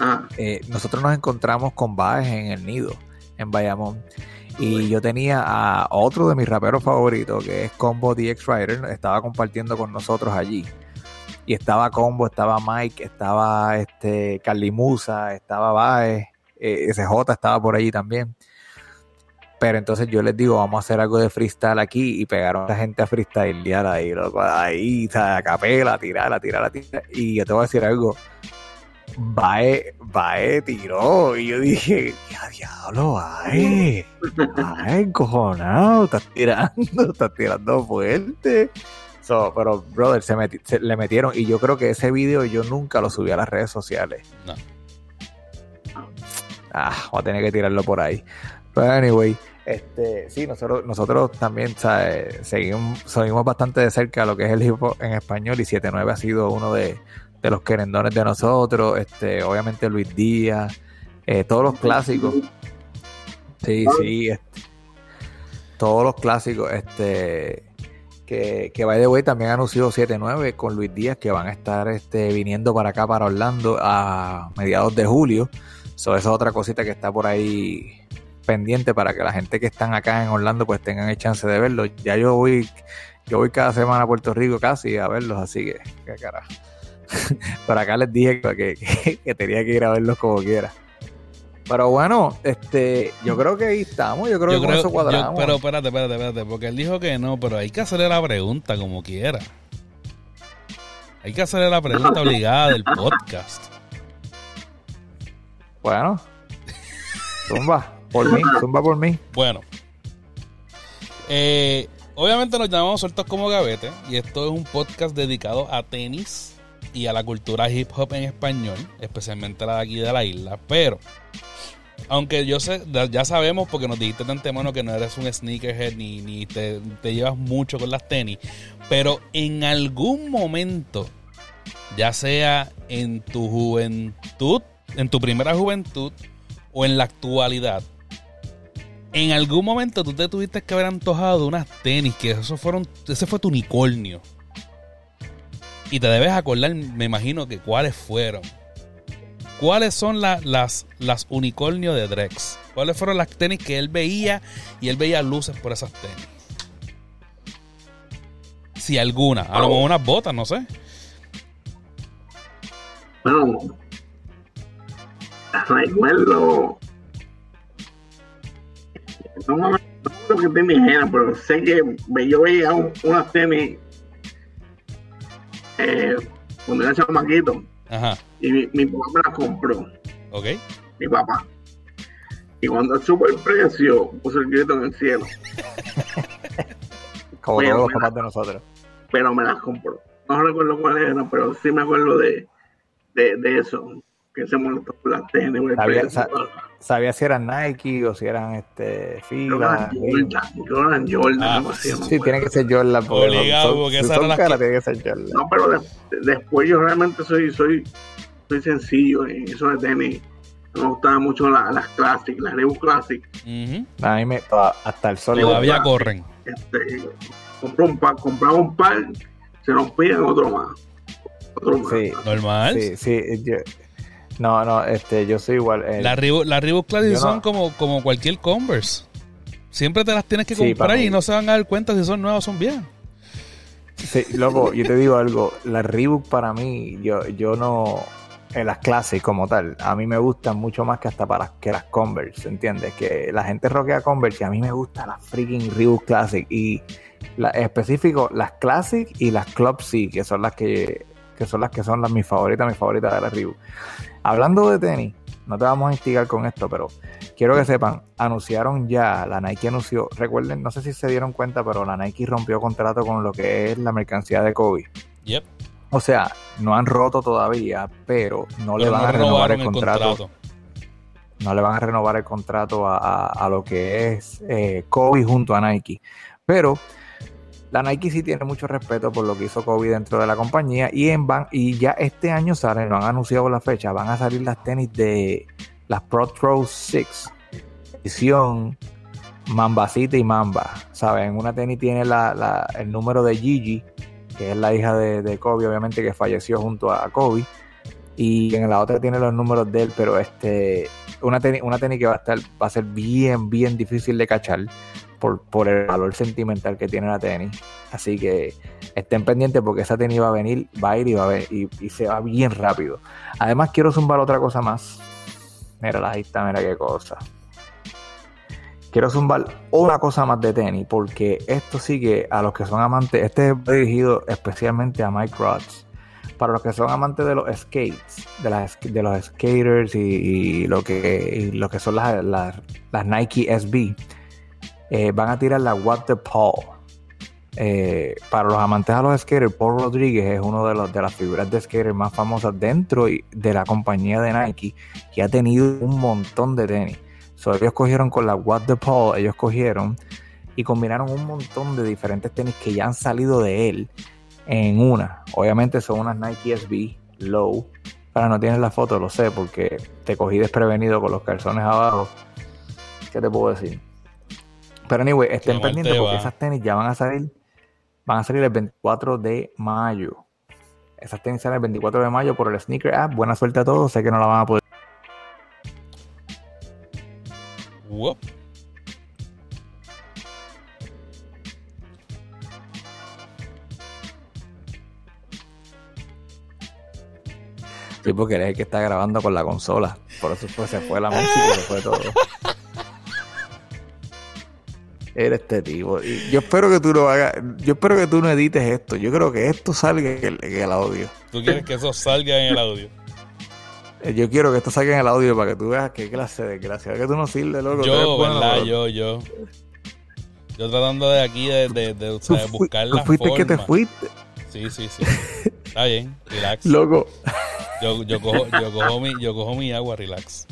Ah, eh, nosotros nos encontramos con Baez en el nido, en Bayamón. Y yo tenía a otro de mis raperos favoritos, que es Combo DX Rider, estaba compartiendo con nosotros allí. Y estaba Combo, estaba Mike, estaba este Carly Musa, estaba Baez, eh, SJ estaba por allí también. Pero entonces yo les digo, vamos a hacer algo de freestyle aquí y pegaron a la gente a freestylear ahí, ahí, a capela, a tirar, a tirar, a tirar. Y yo te voy a decir algo, Bae, Bae tiró. Y yo dije, ya diablo, Bae. Bae, encojonado, estás tirando, estás tirando fuerte. So, pero, brother, se, meti- se- le metieron. Y yo creo que ese video yo nunca lo subí a las redes sociales. No. Ah, voy a tener que tirarlo por ahí. Pero anyway, este, sí, nosotros, nosotros también ¿sabes? Seguimos, seguimos bastante de cerca lo que es el hip hop en español y 79 ha sido uno de, de los querendones de nosotros, este, obviamente Luis Díaz, eh, todos los clásicos. Sí, sí, este, todos los clásicos, este, que, que by the way también anunció 7-9 con Luis Díaz que van a estar este, viniendo para acá, para Orlando, a mediados de julio. So, eso es otra cosita que está por ahí pendiente para que la gente que están acá en Orlando pues tengan el chance de verlo. Ya yo voy, yo voy cada semana a Puerto Rico casi a verlos, así que, qué carajo. Por acá les dije que, que, que tenía que ir a verlos como quiera. Pero bueno, este, yo creo que ahí estamos, yo creo Yo que con eso cuadramos. yo- pero espérate, espérate, espérate, porque él dijo que no, pero hay que hacerle la pregunta como quiera. Hay que hacerle la pregunta obligada del podcast. Bueno, zumba, por mí, zumba por mí. Bueno, eh, obviamente nos llamamos Sueltos como Gavete y esto es un podcast dedicado a tenis y a la cultura hip hop en español, especialmente la de aquí de la isla. Pero, aunque yo sé, ya- sabemos porque nos dijiste de antemano que no eres un sneakerhead ni, ni te, te llevas mucho con las tenis, pero en algún momento, ya sea en tu juventud, en tu primera juventud o en la actualidad, en algún momento tú te tuviste que haber antojado de unas tenis, que esos fueron, ese fue tu unicornio. Y te debes acordar, me imagino que cuáles fueron. ¿Cuáles son la- las, las unicornios de Drex? ¿Cuáles fueron las tenis que él veía y él veía luces por esas tenis? Si alguna, a lo mejor unas botas, no sé. Bueno, recuerdo. No me acuerdo que tenis eran, pero sé que yo veía un- unas tenis eh, cuando era chamaquito Ajá, y mi, mi papá me las compró, ok. mi papá. Y cuando supo el precio, puso el grito en el cielo, Como Bueno, todos los papás de nosotros. pero me las compró. No recuerdo cuáles eran, pero sí me acuerdo de, de, de eso, que se molestó por las tenis. Sabía- precio. sa- Sabía si eran Nike o si eran este fila. Jordan, Jordan, Ah, no Sí, tiene que ser Jordan. porque Obligado, son- porque si esas son eran las caras, que- tiene que ser Jordan. No, pero de- después yo realmente soy, soy, soy sencillo en eso de tenis. Me gustaban mucho la- las Classic, las Reebok Classic. A mí me, hasta el sol. Todavía corren. Este, compré un par, compraba un par, se rompían otro más. Otro más. Sí, Normal. sí, sí. yo- no, no, este, yo soy igual. eh, Las Reebok, las Reebok Classic no- son como, como cualquier Converse. Siempre te las tienes que Sí, comprar y no se van a dar cuenta si son nuevas o son viejas. Sí, loco, yo te digo algo, la Reebok para mí, yo, yo no, en las clases como tal, a mí me gustan mucho más que hasta para que las Converse, ¿entiendes? Que la gente roquea Converse y a mí me gusta las freaking Reebok Classic y la, específico las Classic y las Club C, que son las que, que son las que son las mis favoritas, mis favoritas de la Reebok. Hablando de tenis, no te vamos a instigar con esto, pero quiero que sepan, anunciaron ya, la Nike anunció, recuerden, no sé si se dieron cuenta, pero la Nike rompió contrato con lo que es la mercancía de Kobe. Yep. O sea, no han roto todavía, pero no le van no a renovar el contrato, no le van a renovar el contrato a, a- a lo que es eh, Kobe junto a Nike. Pero la Nike sí tiene mucho respeto por lo que hizo Kobe dentro de la compañía y en van y ya este año salen, lo han anunciado la fecha, van a salir las tenis de las Pro Throw 6 edición Mambacita y Mamba, ¿saben? Una tenis tiene la, el número de Gigi, que es la hija de, de Kobe, obviamente que falleció junto a Kobe y en la otra tiene los números de él, pero este una tenis, una tenis que va a estar va a ser bien bien difícil de cachar por, el valor sentimental que tiene la tenis. Así que estén pendientes porque esa tenis va a venir, va a ir y va a ver, y, se va bien rápido. Además quiero zumbar otra cosa más. Mira, ahí está, mira qué cosa. Quiero zumbar una cosa más de tenis, porque esto sí que a los que son amantes, este es dirigido especialmente a Mike Rods. Para los que son amantes de los skates, de, los skaters y, y lo, que, lo que son las Nike SB, eh, van a tirar la What the Paul. eh, para los amantes a los skaters, Paul Rodríguez es uno de, los, de las figuras de skaters más famosas dentro y- de la compañía de Nike, que ha tenido un montón de tenis. So, ellos cogieron con la What the Paul, ellos cogieron y combinaron un montón de diferentes tenis que ya han salido de él en una. Obviamente son unas Nike SB Low. Ahora no tienes la foto, lo sé, porque te cogí desprevenido con los calzones abajo. ¿Qué te puedo decir? Pero anyway, estén pendientes te porque esas tenis ya van a salir. Van a salir el 24 de mayo. Esas tenis salen el 24 de mayo por el Sneaker App. Buena suerte a todos. Sé que no la van a poder. Whoop. Sí, porque eres el que está grabando con la consola. Por eso pues, se fue la música, se fue todo. Eres este tipo. Y yo espero que tú no hagas. Yo espero que tú no edites esto. Yo creo que esto salga en el, en el audio. Tú quieres que eso salga en el audio. Eh, Yo quiero que esto salga en el audio para que tú veas qué clase de desgracia. Que tú no sirves, loco. Yo, bueno, ¿verdad? loco. Yo, yo. Yo tratando de aquí de, de, de, o sea, buscar la fuiste forma. que te fuiste, Sí, sí, sí. Está bien, relax. loco. Yo, yo, cojo, yo, cojo mi, yo cojo mi agua, relax.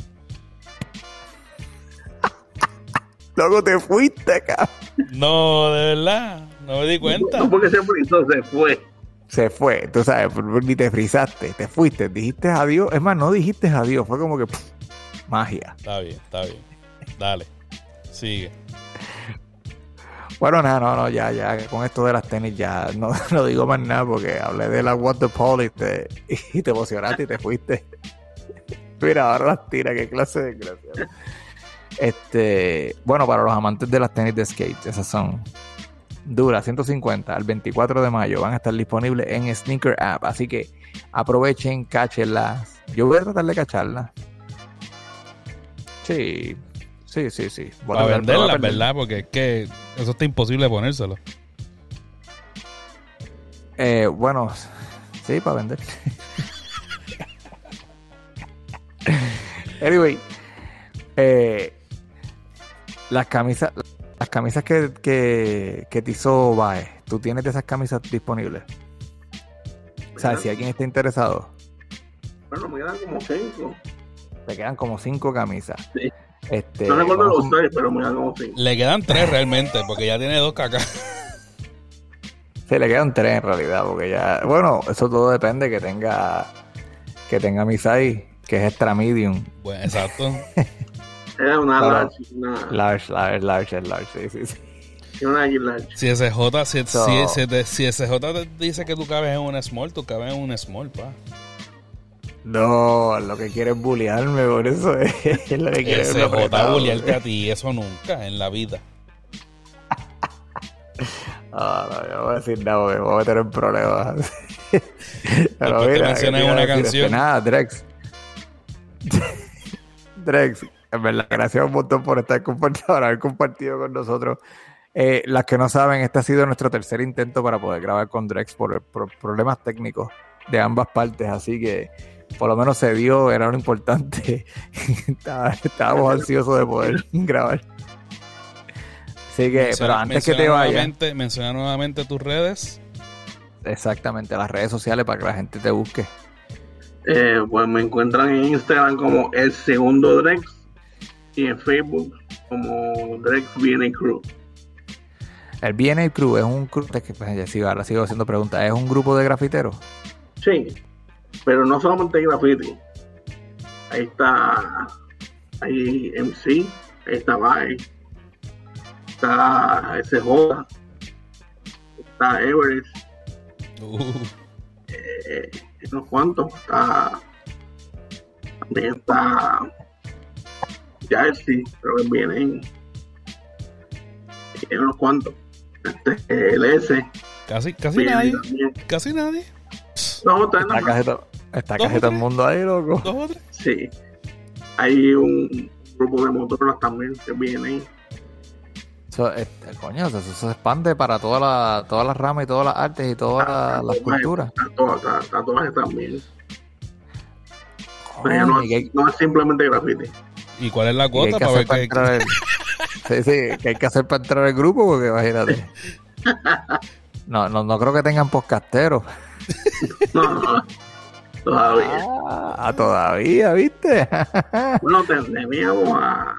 Loco, te fuiste, cabrón. No, de verdad, no me di cuenta. No porque se frizó, se fue. Se fue. Tú sabes, ni te frizaste. Te fuiste. Dijiste adiós. Es más, no dijiste adiós. Fue como que. pff, magia. Está bien, está bien. Dale, sigue. Bueno, nada, no, no, ya, ya, con esto de las tenis ya no, no digo más nada porque hablé de la What the Paul y te, y te emocionaste y te fuiste. Mira, ahora las tira, qué clase de desgracia. Este, bueno, para los amantes de las tenis de skate, esas son duras, 150 al 24 de mayo van a estar disponibles en Sneaker App, así que aprovechen, cáchenlas. Yo voy a tratar de cacharlas. Sí, sí, sí, sí. Voy Para tratar, pero voy a venderla, perder. ¿verdad? Porque es que eso está imposible ponérselo. Eh, bueno, sí, para vender. anyway, eh, las camisas, las camisas que, que, que te hizo Bae, ¿tú tienes de esas camisas disponibles? O sea, si alguien está interesado, Bueno, me quedan como cinco. te quedan como cinco camisas. Sí. Este, No recuerdo los seis, pero me quedan como cinco. Le quedan tres realmente, porque ya tiene dos cacas. Sí, le quedan tres en realidad, porque ya, bueno, eso todo depende que tenga, que tenga mi size, que es extra medium. Bueno, exacto. Era una Claro. large, una, Large, large, large, large, sí, sí, sí. una large. Si SJ, si, So- si, si te- si SJ te dice que tú cabes en un small, tú cabes en un small, pa. No, lo que quiere es bullearme, por eso es, lo que quiere es SJ apretado. bullearte a ti, eso nunca en la vida. Ah, no, yo no voy a decir nada porque me voy a meter en problemas. Mencionan ¿qué te a una canción. Nada, Drex. Drex, en verdad, gracias un montón por estar compartiendo, por haber compartido con nosotros. Eh, las que no saben, este ha sido nuestro tercer intento para poder grabar con Drex por, por problemas técnicos de ambas partes, así que por lo menos se dio, era lo importante. Estábamos ansiosos de poder grabar. Así que, pero antes que te vayas, Menciona nuevamente tus redes. exactamente, las redes sociales para que la gente te busque. Eh, pues me encuentran en Instagram como el segundo Drex y en Facebook como Drex BNA Crew. El BNA Crew es un crew, es que pues, ya sigo, ahora sigo haciendo preguntas, es un grupo de grafiteros. Sí, pero no solamente graffiti. Ahí está, ahí MC, ahí está Vai, está SJ, está Everest, Uh, eh, unos cuantos, está, también está Jersey, creo que vienen, y unos cuantos, este, el S, casi, casi nadie. también. Casi nadie. No, Está casi, to- está todo el mundo ahí, loco. Dos o tres. Sí. Hay un grupo de motoras también que vienen. Eso, este, coño, eso, eso se expande para toda la, todas las ramas y todas las artes y todas las, las culturas. A todas, a, a todas también. No, Coño, hay- no es simplemente graffiti. ¿Y cuál es la y que hay cuota que para ver hacer para qué? entrar el- Sí, sí, que hay que hacer para entrar al grupo porque imagínate. No, no, no creo que tengan podcasteros. No, no, todavía. Ah, todavía, ¿viste? Bueno, teníamos a.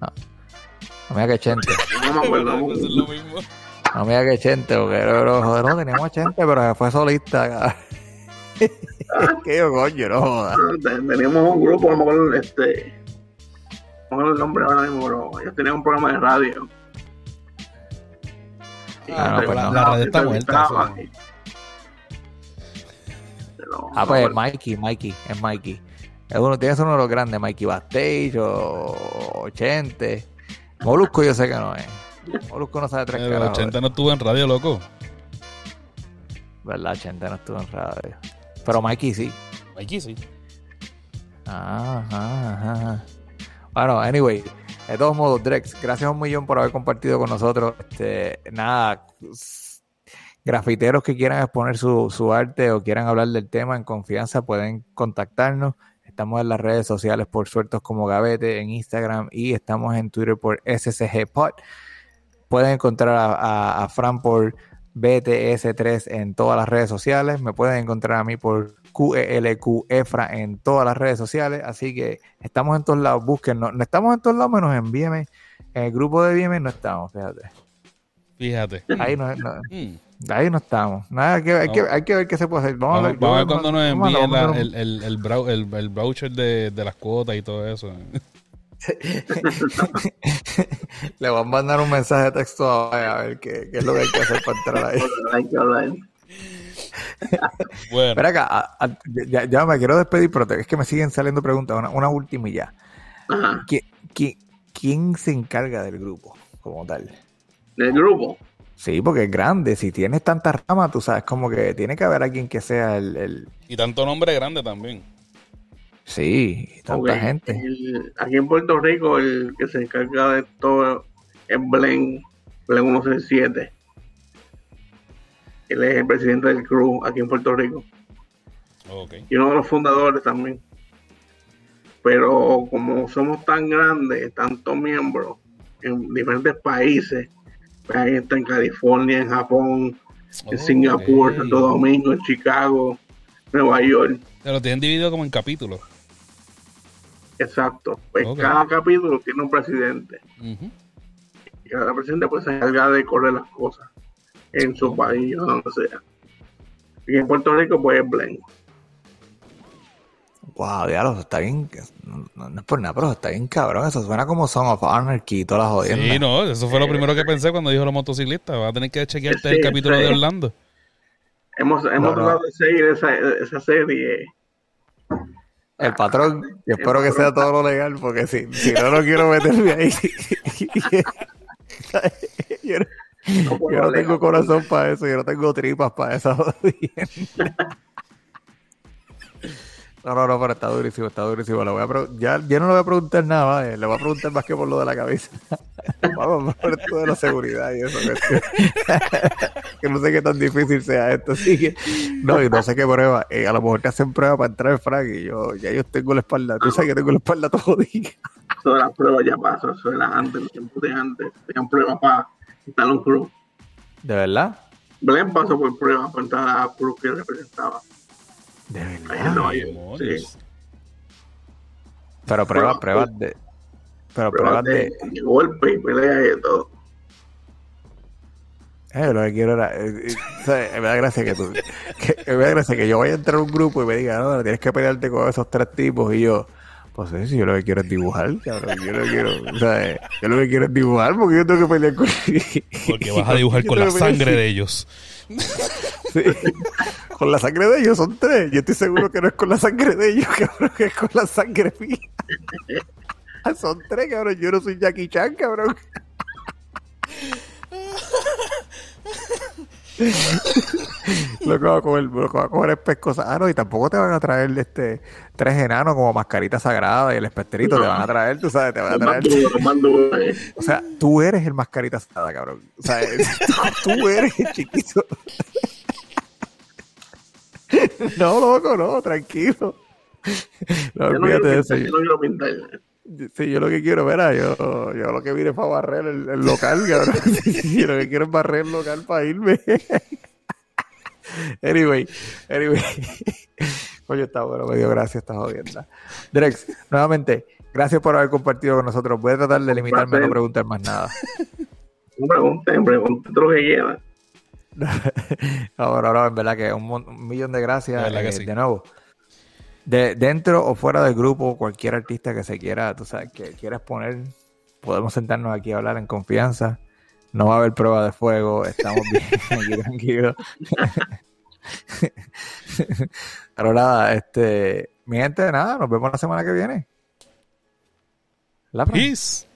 No me diga que Chente. No me acuerdo. Eso es lo mismo. No me diga que Chente, porque pero, joder, no teníamos Chente, pero se fue solista. Cabrón. ¿Qué yo, coño? No jodas. Teníamos un grupo, no me acuerdo este. No me el nombre ahora mismo, pero ellos tenían un programa de radio. Y Ah, no, pues no. La red está muerta, Pero, Ah, pues acuerdo. Mikey, Mikey, es Mikey. Es uno, tiene que ser uno de los grandes, Mikey Bastage o, o Chente. Molusco yo sé que no es. Molusco no sabe tres El carajos. 80 no estuvo en radio, loco. ¿Verdad? Chente no estuvo en radio. Pero Mikey sí. Aquí sí. Ajá, ajá, ajá. Bueno, anyway, de todos modos, Drex, gracias un millón por haber compartido con nosotros. Este, nada, grafiteros que quieran exponer su, su arte o quieran hablar del tema en confianza pueden contactarnos. Estamos en las redes sociales por Suertos como Gavete, en Instagram y estamos en Twitter por SCG Pod. Pueden encontrar a, a- a Fran por BTS3 en todas las redes sociales. Me pueden encontrar a mí por QELQ Efra en todas las redes sociales. Así que estamos en todos lados. Búsquennos. No estamos en todos lados menos en VMA. En el grupo de VMA no estamos, fíjate. Fíjate. Ahí no, no- Mm. ahí no estamos. Nada, hay, que, hay, que, hay que ver qué se puede hacer. Vamos, a ver- vamos a ver vamos- cuando nos envíen el, el, voucher de, de las cuotas y todo eso. Le voy a mandar un mensaje de texto a, a ver qué, qué es lo que hay que hacer para entrar ahí. Hay que hablar. Bueno, Espera acá, a- a- ya, ya me quiero despedir, pero te- es que me siguen saliendo preguntas. Una, una última y ya. Ajá. ¿Qui- qui- quién se encarga del grupo como tal? Del grupo. Sí, porque es grande. Si tienes tantas ramas, tú sabes, como que tiene que haber alguien que sea el. el- y tanto nombre grande también. Sí, tanta gente. el- aquí en Puerto Rico, el que se encarga de todo es Blen, Blen 167. Él es el presidente del crew aquí en Puerto Rico Ok. y uno de los fundadores también. Pero como somos tan grandes, tantos miembros en diferentes países, pues ahí está en California, en Japón, en Singapur. Santo Domingo, en Chicago, Nueva York. Pero lo tienen dividido como en capítulos. Exacto. Pues cada capítulo tiene un presidente. Y cada presidente pues se encarga de correr las cosas en su país o donde sea. Y en Puerto Rico pues es Blen. Wow, diablo, está bien. No, no es por nada, pero está bien cabrón. Eso suena como Son of Anarchy y todas las jodiendas. Sí, no, eso fue lo primero que pensé cuando dijo los motociclistas. Vas a tener que chequearte Sí, el capítulo sí. de Orlando. Hemos, hemos no. tratado de seguir esa, esa serie. El patrón, y espero que sea todo lo legal, porque si, si no, no quiero meterme ahí. yo no, yo no tengo corazón para eso, yo no tengo tripas para esa. No, no, no, pero está durísimo, está durísimo. Le voy a pre- ya, ya no le voy a preguntar nada, ¿vale? le voy a preguntar más que por lo de la cabeza. Vamos por esto de la seguridad y eso. Que, que no sé qué tan difícil sea esto. Así que, no, y no sé qué prueba. Eh, a lo mejor te hacen prueba para entrar en Frank y yo, ya yo tengo la espalda. Tú sabes que tengo la espalda todo jodida. Todas las pruebas ya pasó, eso era antes, los tiempos de antes. Tenían pruebas para estar en un crew. ¿De verdad? Blen pasó por pruebas para entrar a crew que representaba. De Ahí en verdad. Nueva Ay, York. demonios. Sí. Pero pruebas, Pruebas, pruebas de. Pero Pruebas pruebas de, golpe y pelea y de todo. Eh, lo que quiero era. eh, eh, ¿sabes? Me da gracia que tú. Que, me da gracia que yo vaya a entrar a un grupo y me diga, no, tienes que pelearte con esos tres tipos. Y yo, pues sí, si yo lo que quiero es dibujar, cabrón. Yo lo que quiero. ¿sabes? Yo lo que quiero es dibujar porque yo tengo que pelear con. Porque vas a dibujar con la sangre de ellos. Con la sangre de ellos son tres. Yo estoy seguro que no es con la sangre de ellos, cabrón, que es con la sangre mía. Son tres, cabrón. Yo no soy Jackie Chan, cabrón. lo que va a comer, lo que va a comer es pescosa. Ah, no, y tampoco te van a traer este tres enanos como mascarita sagrada y el especterito te van a traer, tú sabes, te van a traer. duros, eh. O sea, tú eres el mascarita sagrada, cabrón. O sea, tú eres el chiquito. No, loco, no, tranquilo. No, olvídate de eso. yo. Sí, yo lo que quiero, verá, yo, yo lo que vine para barrer el, el local, cabrón. Sí, lo que quiero es barrer el local para irme. anyway, anyway. Oye, está bueno, me dio gracias esta jodienda. Drex, nuevamente, gracias por haber compartido con nosotros. Voy a tratar de limitarme a no preguntar más nada. No pregunten, pregunten lo que quieran. Ahora, ahora, en verdad que un, millón de gracias. De eh, sí. De nuevo de, dentro o fuera del grupo, cualquier artista que se quiera, tú sabes, que quieras poner, podemos sentarnos aquí a hablar en confianza. No va a haber prueba de fuego, estamos bien aquí tranquilos. Pero nada, este, mi gente, nada, nos vemos la semana que viene. Peace.